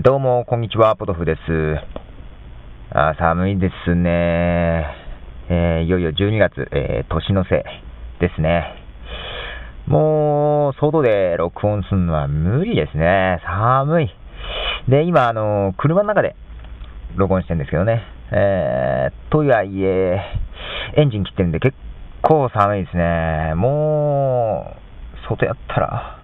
どうも、こんにちは、ポトフです。あ寒いですね。えー、いよいよ12月、えー、年の瀬ですね。もう、外で録音するのは無理ですね。寒い。で、今、あの、車の中で録音してるんですけどね。えー、とはいえ、エンジン切ってるんで結構寒いですね。もう、外やったら、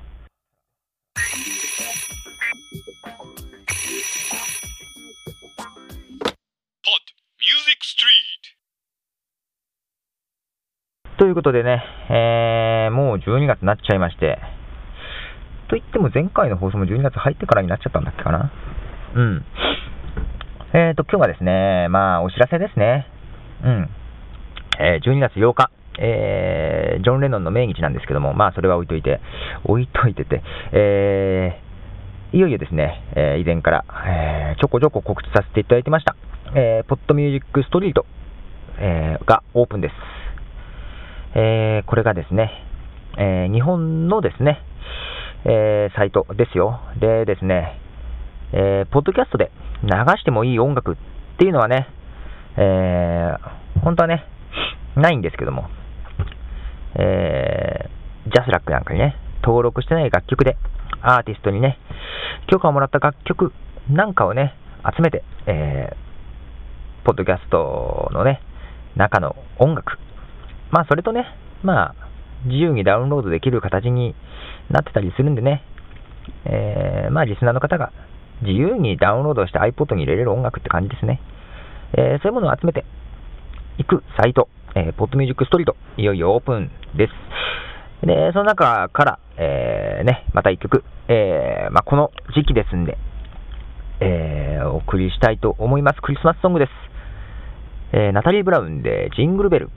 ということでね、えー、もう12月になっちゃいまして、といっても前回の放送も12月入ってからになっちゃったんだっけかな。うん。えーと、今日はですね、まあ、お知らせですね。うん。えー、12月8日、えー、ジョン・レノンの命日なんですけども、まあ、それは置いといて、置いといてて、えー、いよいよですね、えー、以前から、えー、ちょこちょこ告知させていただいてました、えー、ポッドミュージックストリート、えー、がオープンです。えー、これがですね、えー、日本のですね、えー、サイトですよ。でですね、えー、ポッドキャストで流してもいい音楽っていうのはね、えー、本当はね、ないんですけども、えー、ジャスラックなんかにね、登録してない楽曲で、アーティストにね、許可をもらった楽曲なんかをね、集めて、えー、ポッドキャストのね、中の音楽まあ、それとね、まあ、自由にダウンロードできる形になってたりするんでね、えー、まあ、リスナーの方が自由にダウンロードして iPod に入れれる音楽って感じですね。えー、そういうものを集めていくサイト、えー、ポッドミュージックストリート、いよいよオープンです。で、その中から、えー、ね、また一曲、えー、まあ、この時期ですんで、えー、お送りしたいと思います。クリスマスソングです。えー、ナタリー・ブラウンでジングルベル。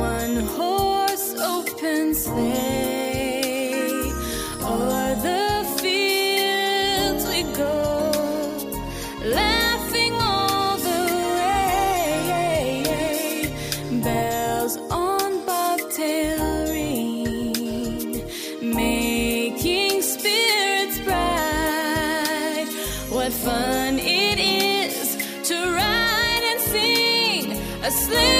one horse open sleigh. O'er the fields we go, laughing all the way. Bells on bobtail ring, making spirits bright. What fun it is to ride and sing a sleigh.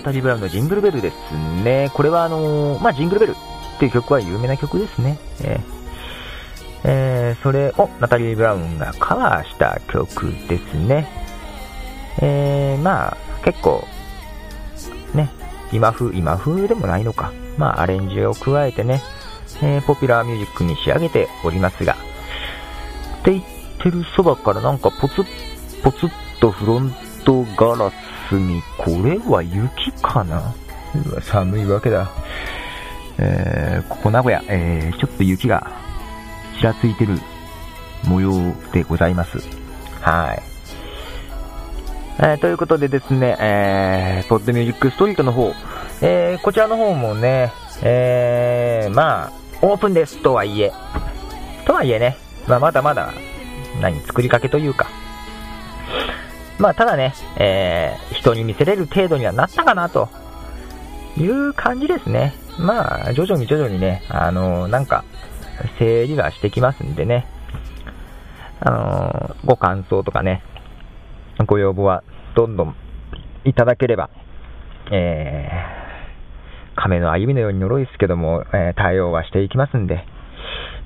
ナタリー・ブラウンのジングルベルですね。これはあのー、まあ、ジングルベルっていう曲は有名な曲ですね。えー、えー、それをナタリー・ブラウンがカバーした曲ですね。えー、まあ、結構、ね、今風、今風でもないのか。まあ、アレンジを加えてね、えー、ポピュラーミュージックに仕上げておりますが、って言ってるそばからなんかポツッ、ポツッとフロントガラスみ、これは雪かな？寒いわけだ。えー、ここ名古屋、えー、ちょっと雪がちらついてる模様でございます。はい。えー、ということでですね、えー、ポッドミュージックストリートの方、えー、こちらの方もね、えー、まあ、オープンですとはいえ、とはいえね、まあ、まだまだ、何、作りかけというか、まあ、ただね、えー、人に見せれる程度にはなったかなという感じですね。まあ、徐々に徐々にね、あのー、なんか、整理はしてきますんでね、あのー、ご感想とかね、ご要望はどんどんいただければ、えー、亀の歩みのように呪いですけども、えー、対応はしていきますんで、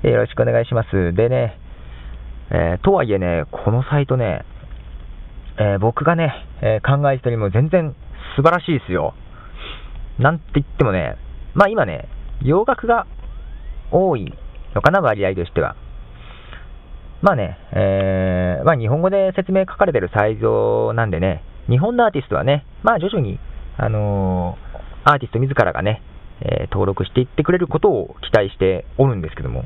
よろしくお願いします。でね、えー、とはいえね、このサイトね、えー、僕がね、えー、考えたよりも全然素晴らしいですよ。なんて言ってもね、まあ今ね、洋楽が多いのかな、割合としては。まあね、えー、まあ日本語で説明書かれてるサイズなんでね、日本のアーティストはね、まあ徐々に、あのー、アーティスト自らがね、えー、登録していってくれることを期待しておるんですけども、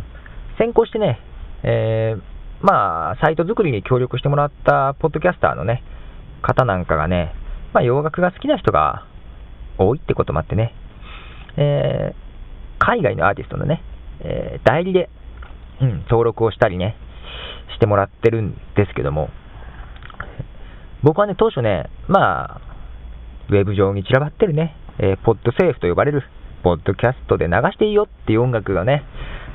先行してね、えー、まあ、サイト作りに協力してもらったポッドキャスターのね、方なんかがね、まあ、洋楽が好きな人が多いってこともあってね、えー、海外のアーティストのね、えー、代理で、うん、登録をしたりね、してもらってるんですけども、僕はね、当初ね、まあ、ウェブ上に散らばってるね、えー、ポッドセーフと呼ばれる、ポッドキャストで流していいよっていう音楽がね、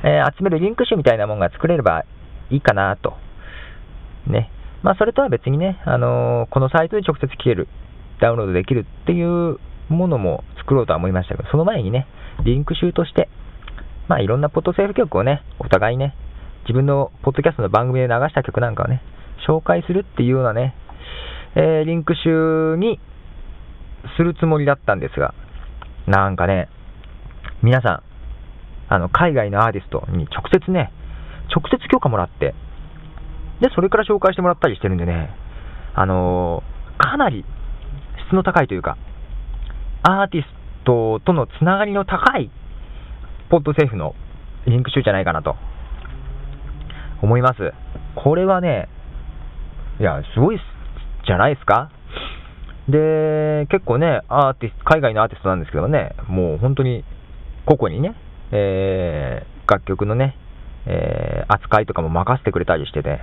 えー、集めるリンク集みたいなものが作れればいいかなと。ね。まあ、それとは別にね、あのー、このサイトで直接聞ける、ダウンロードできるっていうものも作ろうとは思いましたけど、その前にね、リンク集として、まあ、いろんなポッドセーフ曲をね、お互いね、自分のポッドキャストの番組で流した曲なんかをね、紹介するっていうようなね、えー、リンク集にするつもりだったんですが、なんかね、皆さん、あの、海外のアーティストに直接ね、直接許可もらって、で、それから紹介してもらったりしてるんでね、あのー、かなり質の高いというか、アーティストとのつながりの高い、ポッドセーフのリンク集じゃないかなと、思います。これはね、いや、すごいじゃないですか？で、結構ね、アーティスト、海外のアーティストなんですけどね、もう本当に個々にね、えー、楽曲のね、えー、扱いとかも任せてくれたりしてて、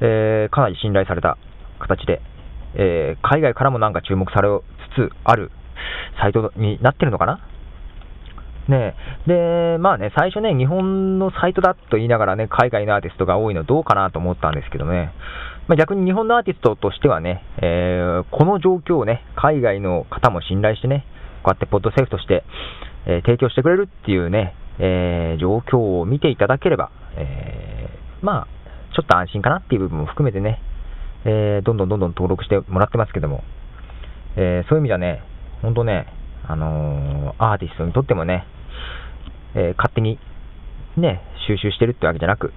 えー、かなり信頼された形で、えー、海外からもなんか注目されつつあるサイトになってるのかな。ねで、まあね、最初ね、日本のサイトだと言いながらね、海外のアーティストが多いのどうかなと思ったんですけどね、まあ、逆に日本のアーティストとしてはね、えー、この状況をね、海外の方も信頼してね、こうやってポッドセーフとして、えー、提供してくれるっていうね、えー、状況を見ていただければ、えー、まあ、ちょっと安心かなっていう部分も含めてね、えー、どんどんどんどん登録してもらってますけども、えそういう意味ではね、本当ね、あのアーティストにとってもね、え勝手にね、収集してるってわけじゃなく、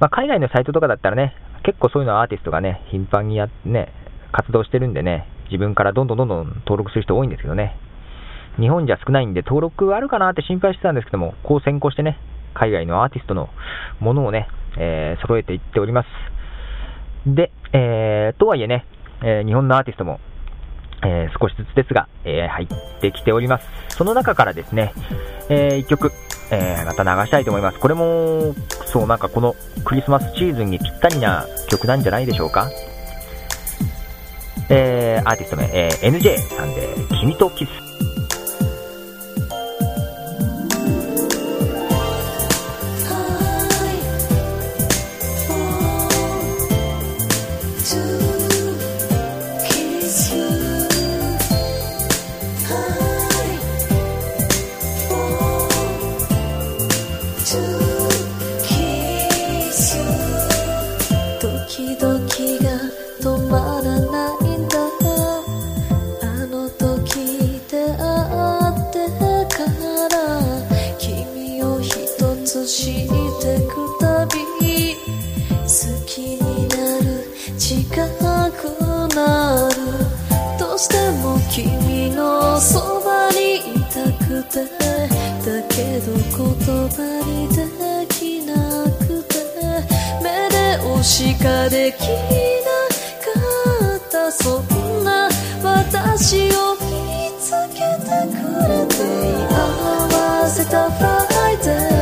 まあ、海外のサイトとかだったらね、結構そういうのはアーティストがね、頻繁にやね、活動してるんでね、自分からどんどんどんどん登録する人多いんですけどね、日本じゃ少ないんで登録あるかなって心配してたんですけども、こう先行してね、海外のアーティストのものをね、えー、揃えていっております。で、えー、とはいえね、えー、日本のアーティストも、えー、少しずつですが、えー、入ってきております。その中からですね、えー、1曲、えー、また流したいと思います。これも、そう、なんかこのクリスマスシーズンにぴったりな曲なんじゃないでしょうか。えー、アーティスト名、えー、NJ さんで、君とキス。てだけど言葉にできなくて目で押しかできなかったそんな私を見つけてくれて合わせたフライデ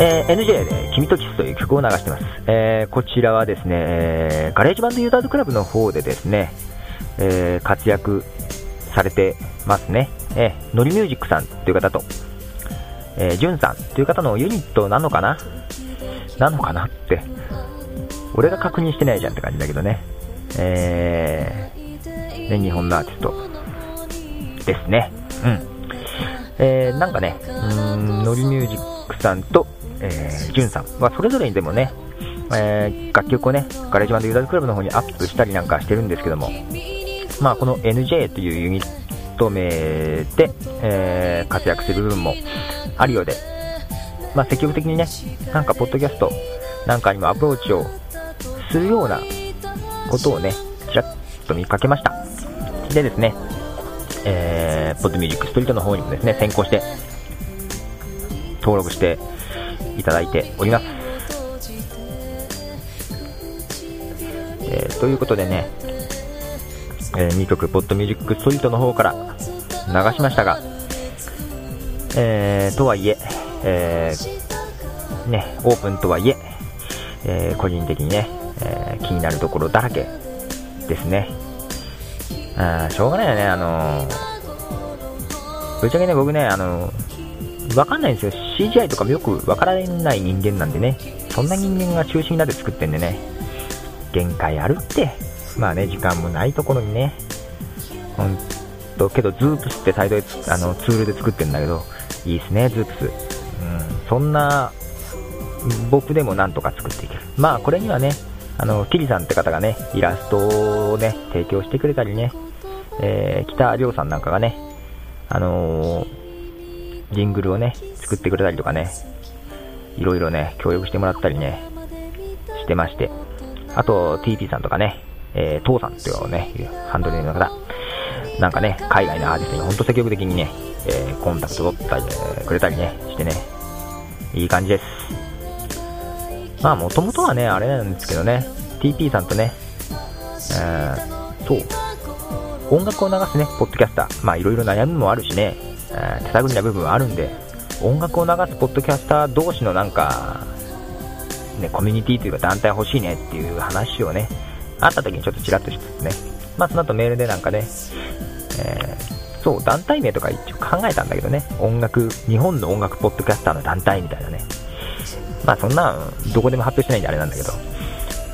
えー NJ で君とキスという曲を流してます。えーこちらはですね、えーガレージバンドユーザーズクラブの方でですね、えー活躍されてますね。えーノリミュージックさんという方と、えー、ジュンさんという方のユニットなのかな？なのかなって、俺が確認してないじゃんって感じだけどね。えー、日本のアーティストですね。うん。えーなんかね、うん、ノリミュージックさんと、えー、ジュンさんはそれぞれにでもね、えー楽曲をね、ガレージバンドユーザーズクラブの方にアップしたりなんかしてるんですけども、まあ、この NJ というユニット名で、えー活躍する部分もあるようで、まあ、積極的にね、なんかポッドキャストなんかにもアプローチをするようなことをね、ちらっと見かけました。でですね、えー、ポッドミュージックストリートの方にもですね、先行して、登録していただいております。えーということでね、え2曲、ポッドミュージックストリートの方から流しましたが、えーとはいええーね、オープンとはいええー個人的にね、え気になるところだらけですね。あしょうがないよね、あのぶっちゃけね、僕ね、あのーわかんないんですよ。CGI とかもよくわからない人間なんでね、そんな人間が中心になって作ってんでね、限界あるって。まあね、時間もないところにね、ほんと、けど、ズープスってタイトルあのツールで作ってるんだけど、いいっすね、ズープス。うん、そんな、僕でもなんとか作っていける。まあ、これにはね、あの、キリさんって方がね、イラストをね、提供してくれたりね、えー、北亮さんなんかがね、あのージングルをね、作ってくれたりとかね、いろいろね、協力してもらったりね、してまして、あと、TT さんとかね、えー、父さんというね、ハンドルネームの方、なんかね、海外のアーティストに本当積極的にね、えーコンタクト取ったり、えくれたりね、してね、いい感じです。まあ、もともとはね、あれなんですけどね、TP さんとね、えーそう、音楽を流すね、ポッドキャスター、まあ、いろいろ悩みもあるしね、え手探りな部分はあるんで、音楽を流すポッドキャスター同士のなんか、ね、コミュニティというか団体欲しいねっていう話をね、あった時にちょっとちらっとしつつね、まあその後メールでなんかね、えーそう、団体名とか一応考えたんだけどね、音楽、日本の音楽ポッドキャスターの団体みたいなね、まあそんなどこでも発表してないんであれなんだけど、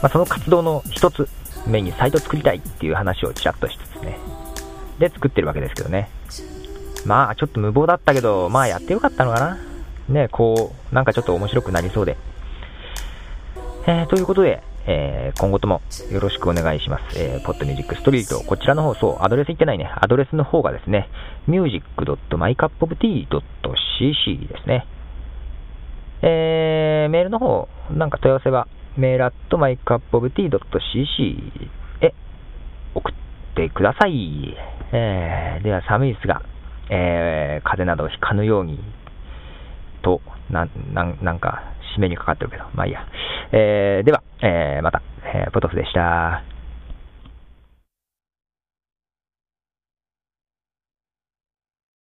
まあその活動の一つ目にサイト作りたいっていう話をちらっとしつつね、で作ってるわけですけどね。まあちょっと無謀だったけど、まあやってよかったのかな。ね、こう、なんかちょっと面白くなりそうで。えー、ということで、えー今後ともよろしくお願いします。えー、ポッドミュージックストリート、こちらの方、そう、アドレス言ってないね。アドレスの方がですね、music.mycupoftea.cc ですね。えー、メールの方、なんか問い合わせは、メールアット mycupoftea.cc へ送ってください。えー、では寒いですが、えー、風邪などをひかぬように、と、な、な、なんか、締めにかかってるけど、まあいいや。えー、では、えー、また、えー、ポトフでした。